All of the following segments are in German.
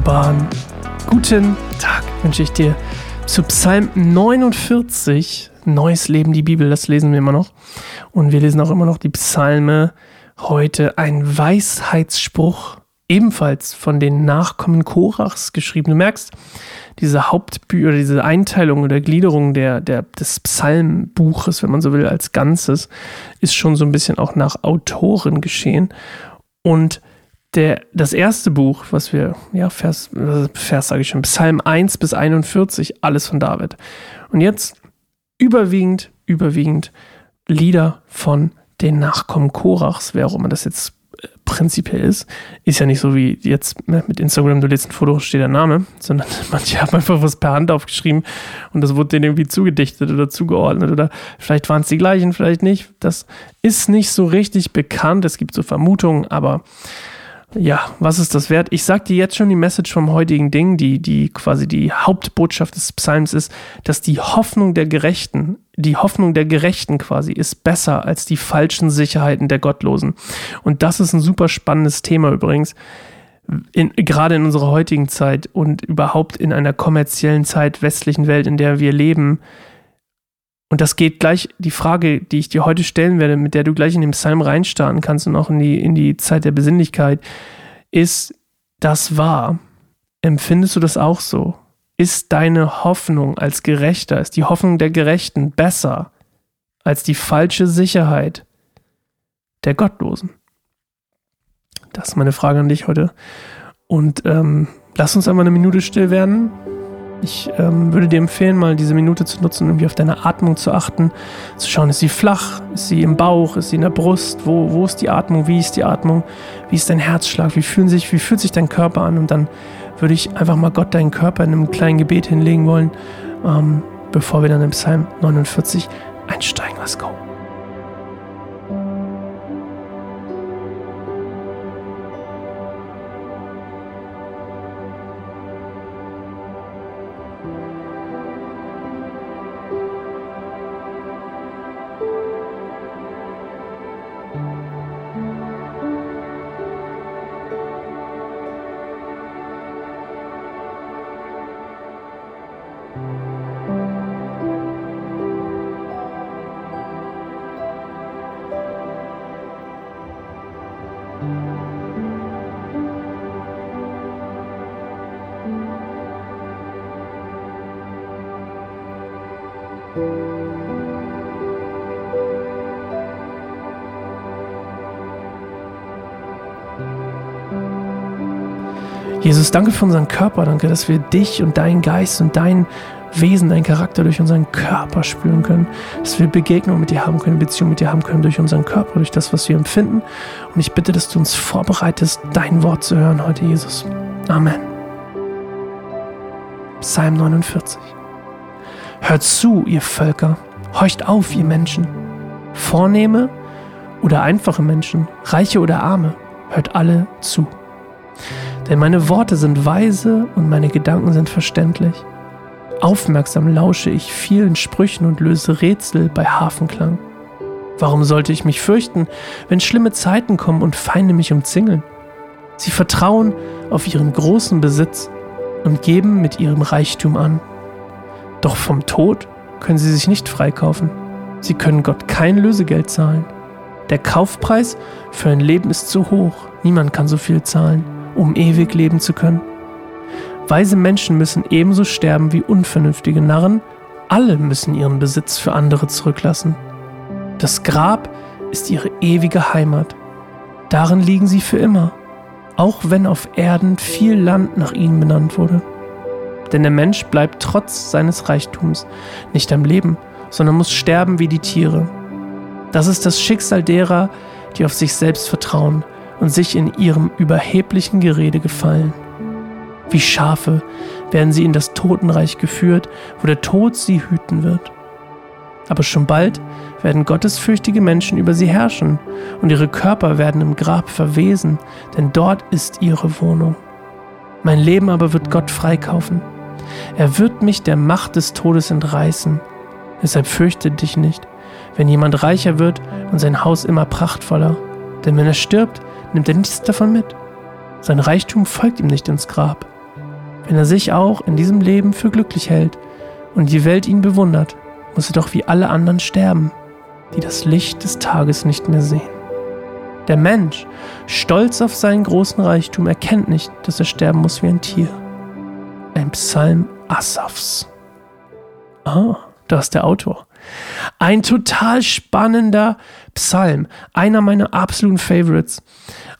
wunderbaren guten Tag wünsche ich dir zu Psalm 49. Neues Leben, die Bibel, das lesen wir immer noch. Und wir lesen auch immer noch die Psalme. Heute ein Weisheitsspruch, ebenfalls von den Nachkommen Korachs geschrieben. Du merkst, diese Hauptbü oder diese Einteilung oder Gliederung der, der, des Psalmbuches, wenn man so will, als Ganzes, ist schon so ein bisschen auch nach Autoren geschehen. Und der, das erste Buch, was wir, ja, Vers, Vers sage ich schon, Psalm 1 bis 41, alles von David. Und jetzt überwiegend, überwiegend Lieder von den Nachkommen Korachs, wer auch immer das jetzt äh, prinzipiell ist, ist ja nicht so wie jetzt mit Instagram, du lädst ein Foto, steht der Name, sondern manche haben einfach was per Hand aufgeschrieben und das wurde denen irgendwie zugedichtet oder zugeordnet oder vielleicht waren es die gleichen, vielleicht nicht. Das ist nicht so richtig bekannt, es gibt so Vermutungen, aber ja, was ist das wert? Ich sag dir jetzt schon die Message vom heutigen Ding, die, die quasi die Hauptbotschaft des Psalms ist, dass die Hoffnung der Gerechten, die Hoffnung der Gerechten quasi ist besser als die falschen Sicherheiten der Gottlosen. Und das ist ein super spannendes Thema übrigens. In, gerade in unserer heutigen Zeit und überhaupt in einer kommerziellen Zeit, westlichen Welt, in der wir leben, und das geht gleich, die Frage, die ich dir heute stellen werde, mit der du gleich in den Psalm reinstarten kannst und auch in die, in die Zeit der Besinnlichkeit, ist das wahr? Empfindest du das auch so? Ist deine Hoffnung als Gerechter, ist die Hoffnung der Gerechten besser als die falsche Sicherheit der Gottlosen? Das ist meine Frage an dich heute. Und ähm, lass uns einmal eine Minute still werden ich ähm, würde dir empfehlen, mal diese Minute zu nutzen, irgendwie auf deine Atmung zu achten, zu schauen, ist sie flach, ist sie im Bauch, ist sie in der Brust, wo, wo ist die Atmung, wie ist die Atmung, wie ist dein Herzschlag, wie, fühlen sich, wie fühlt sich dein Körper an? Und dann würde ich einfach mal Gott deinen Körper in einem kleinen Gebet hinlegen wollen, ähm, bevor wir dann im Psalm 49 einsteigen. Let's go. Jesus, danke für unseren Körper. Danke, dass wir dich und deinen Geist und dein Wesen, deinen Charakter durch unseren Körper spüren können. Dass wir Begegnung mit dir haben können, Beziehung mit dir haben können durch unseren Körper, durch das, was wir empfinden. Und ich bitte, dass du uns vorbereitest, dein Wort zu hören heute, Jesus. Amen. Psalm 49. Hört zu, ihr Völker. Horcht auf, ihr Menschen. Vornehme oder einfache Menschen, reiche oder arme, hört alle zu. Denn meine Worte sind weise und meine Gedanken sind verständlich. Aufmerksam lausche ich vielen Sprüchen und löse Rätsel bei Hafenklang. Warum sollte ich mich fürchten, wenn schlimme Zeiten kommen und Feinde mich umzingeln? Sie vertrauen auf ihren großen Besitz und geben mit ihrem Reichtum an. Doch vom Tod können sie sich nicht freikaufen. Sie können Gott kein Lösegeld zahlen. Der Kaufpreis für ein Leben ist zu hoch. Niemand kann so viel zahlen um ewig leben zu können. Weise Menschen müssen ebenso sterben wie unvernünftige Narren, alle müssen ihren Besitz für andere zurücklassen. Das Grab ist ihre ewige Heimat. Darin liegen sie für immer, auch wenn auf Erden viel Land nach ihnen benannt wurde. Denn der Mensch bleibt trotz seines Reichtums nicht am Leben, sondern muss sterben wie die Tiere. Das ist das Schicksal derer, die auf sich selbst vertrauen, und sich in ihrem überheblichen Gerede gefallen. Wie Schafe werden sie in das Totenreich geführt, wo der Tod sie hüten wird. Aber schon bald werden gottesfürchtige Menschen über sie herrschen, und ihre Körper werden im Grab verwesen, denn dort ist ihre Wohnung. Mein Leben aber wird Gott freikaufen. Er wird mich der Macht des Todes entreißen. Deshalb fürchte dich nicht, wenn jemand reicher wird und sein Haus immer prachtvoller. Denn wenn er stirbt, nimmt er nichts davon mit. Sein Reichtum folgt ihm nicht ins Grab. Wenn er sich auch in diesem Leben für glücklich hält und die Welt ihn bewundert, muss er doch wie alle anderen sterben, die das Licht des Tages nicht mehr sehen. Der Mensch, stolz auf seinen großen Reichtum, erkennt nicht, dass er sterben muss wie ein Tier. Ein Psalm Asafs. Ah, da ist der Autor. Ein total spannender Psalm, einer meiner absoluten Favorites,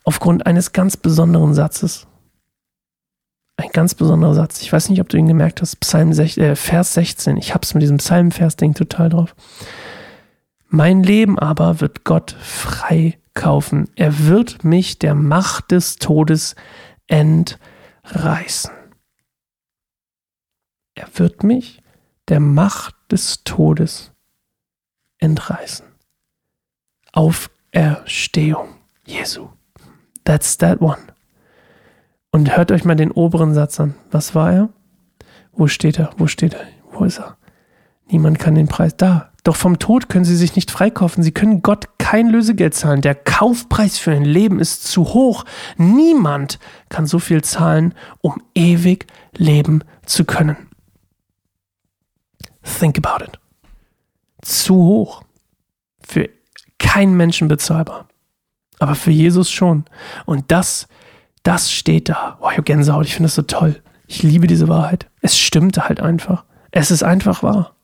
aufgrund eines ganz besonderen Satzes. Ein ganz besonderer Satz. Ich weiß nicht, ob du ihn gemerkt hast. Psalm 16, äh, Vers 16. Ich hab's mit diesem Psalmvers-Ding total drauf. Mein Leben aber wird Gott freikaufen. Er wird mich der Macht des Todes entreißen. Er wird mich der Macht des Todes entreißen. Auferstehung Jesu. That's that one. Und hört euch mal den oberen Satz an. Was war er? Wo steht er? Wo steht er? Wo ist er? Niemand kann den Preis. Da. Doch vom Tod können sie sich nicht freikaufen. Sie können Gott kein Lösegeld zahlen. Der Kaufpreis für ein Leben ist zu hoch. Niemand kann so viel zahlen, um ewig leben zu können. Think about it. Zu hoch. Für keinen Menschen bezahlbar. Aber für Jesus schon. Und das, das steht da. Boah, ich habe Gänsehaut, ich finde das so toll. Ich liebe diese Wahrheit. Es stimmt halt einfach. Es ist einfach wahr.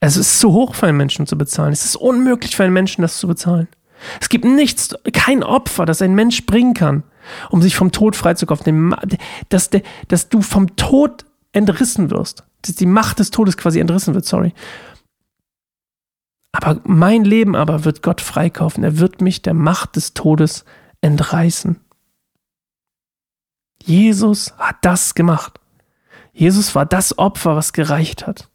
Es ist zu hoch für einen Menschen zu bezahlen. Es ist unmöglich für einen Menschen, das zu bezahlen. Es gibt nichts, kein Opfer, das ein Mensch bringen kann, um sich vom Tod freizukaufen. Dass, dass du vom Tod entrissen wirst dass die Macht des Todes quasi entrissen wird, sorry. Aber mein Leben aber wird Gott freikaufen. Er wird mich der Macht des Todes entreißen. Jesus hat das gemacht. Jesus war das Opfer, was gereicht hat.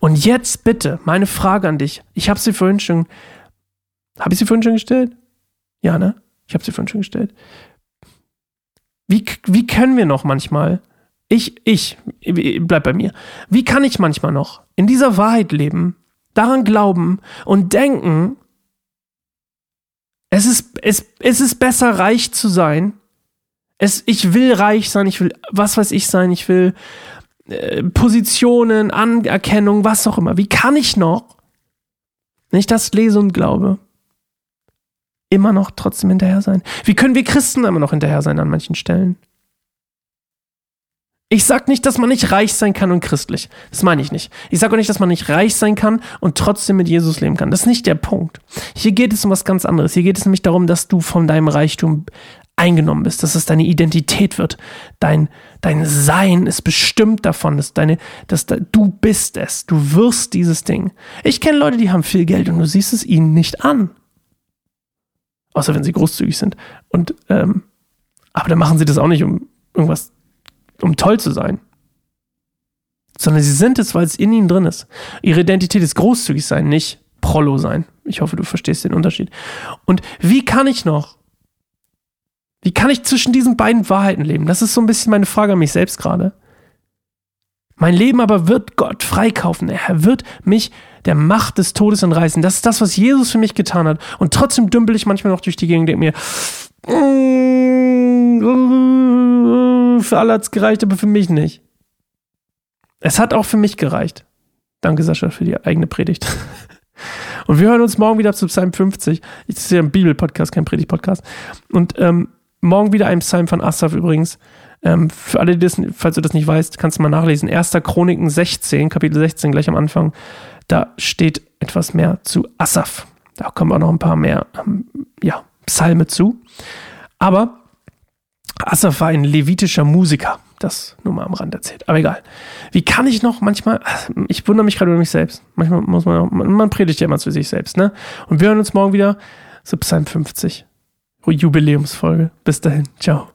Und jetzt bitte, meine Frage an dich. Ich habe sie vorhin schon. Habe ich sie vorhin schon gestellt? Ja, ne? Ich habe sie vorhin schon gestellt. Wie, wie können wir noch manchmal ich, ich, bleib bei mir. Wie kann ich manchmal noch in dieser Wahrheit leben, daran glauben und denken, es ist, es, es ist besser, reich zu sein. Es, ich will reich sein, ich will, was weiß ich sein, ich will äh, Positionen, Anerkennung, was auch immer. Wie kann ich noch, wenn ich das lese und glaube, immer noch trotzdem hinterher sein? Wie können wir Christen immer noch hinterher sein an manchen Stellen? Ich sag nicht, dass man nicht reich sein kann und christlich. Das meine ich nicht. Ich sage auch nicht, dass man nicht reich sein kann und trotzdem mit Jesus leben kann. Das ist nicht der Punkt. Hier geht es um was ganz anderes. Hier geht es nämlich darum, dass du von deinem Reichtum eingenommen bist, dass es deine Identität wird. Dein, dein Sein ist bestimmt davon, dass, deine, dass da, du bist es. Du wirst dieses Ding. Ich kenne Leute, die haben viel Geld und du siehst es ihnen nicht an. Außer wenn sie großzügig sind. Und, ähm, aber dann machen sie das auch nicht, um irgendwas um toll zu sein. Sondern sie sind es, weil es in ihnen drin ist. Ihre Identität ist großzügig sein, nicht Prollo sein. Ich hoffe, du verstehst den Unterschied. Und wie kann ich noch? Wie kann ich zwischen diesen beiden Wahrheiten leben? Das ist so ein bisschen meine Frage an mich selbst gerade. Mein Leben aber wird Gott freikaufen. Er wird mich der Macht des Todes entreißen. Das ist das, was Jesus für mich getan hat. Und trotzdem dümpel ich manchmal noch durch die Gegend und denke mir, für alle hat es gereicht, aber für mich nicht. Es hat auch für mich gereicht. Danke, Sascha, für die eigene Predigt. Und wir hören uns morgen wieder zu Psalm 50. Das ist ja ein Bibel-Podcast, kein Predigt-Podcast. Und ähm, morgen wieder ein Psalm von Asaf übrigens. Ähm, für alle, die das, falls du das nicht weißt, kannst du mal nachlesen. 1. Chroniken 16, Kapitel 16, gleich am Anfang. Da steht etwas mehr zu Asaf. Da kommen auch noch ein paar mehr ähm, ja, Psalme zu. Aber Asaf war ein levitischer Musiker. Das nur mal am Rand erzählt. Aber egal. Wie kann ich noch manchmal, ich wundere mich gerade über mich selbst. Manchmal muss man, man predigt ja immer zu sich selbst, ne? Und wir hören uns morgen wieder zu Psalm 50. Jubiläumsfolge. Bis dahin. Ciao.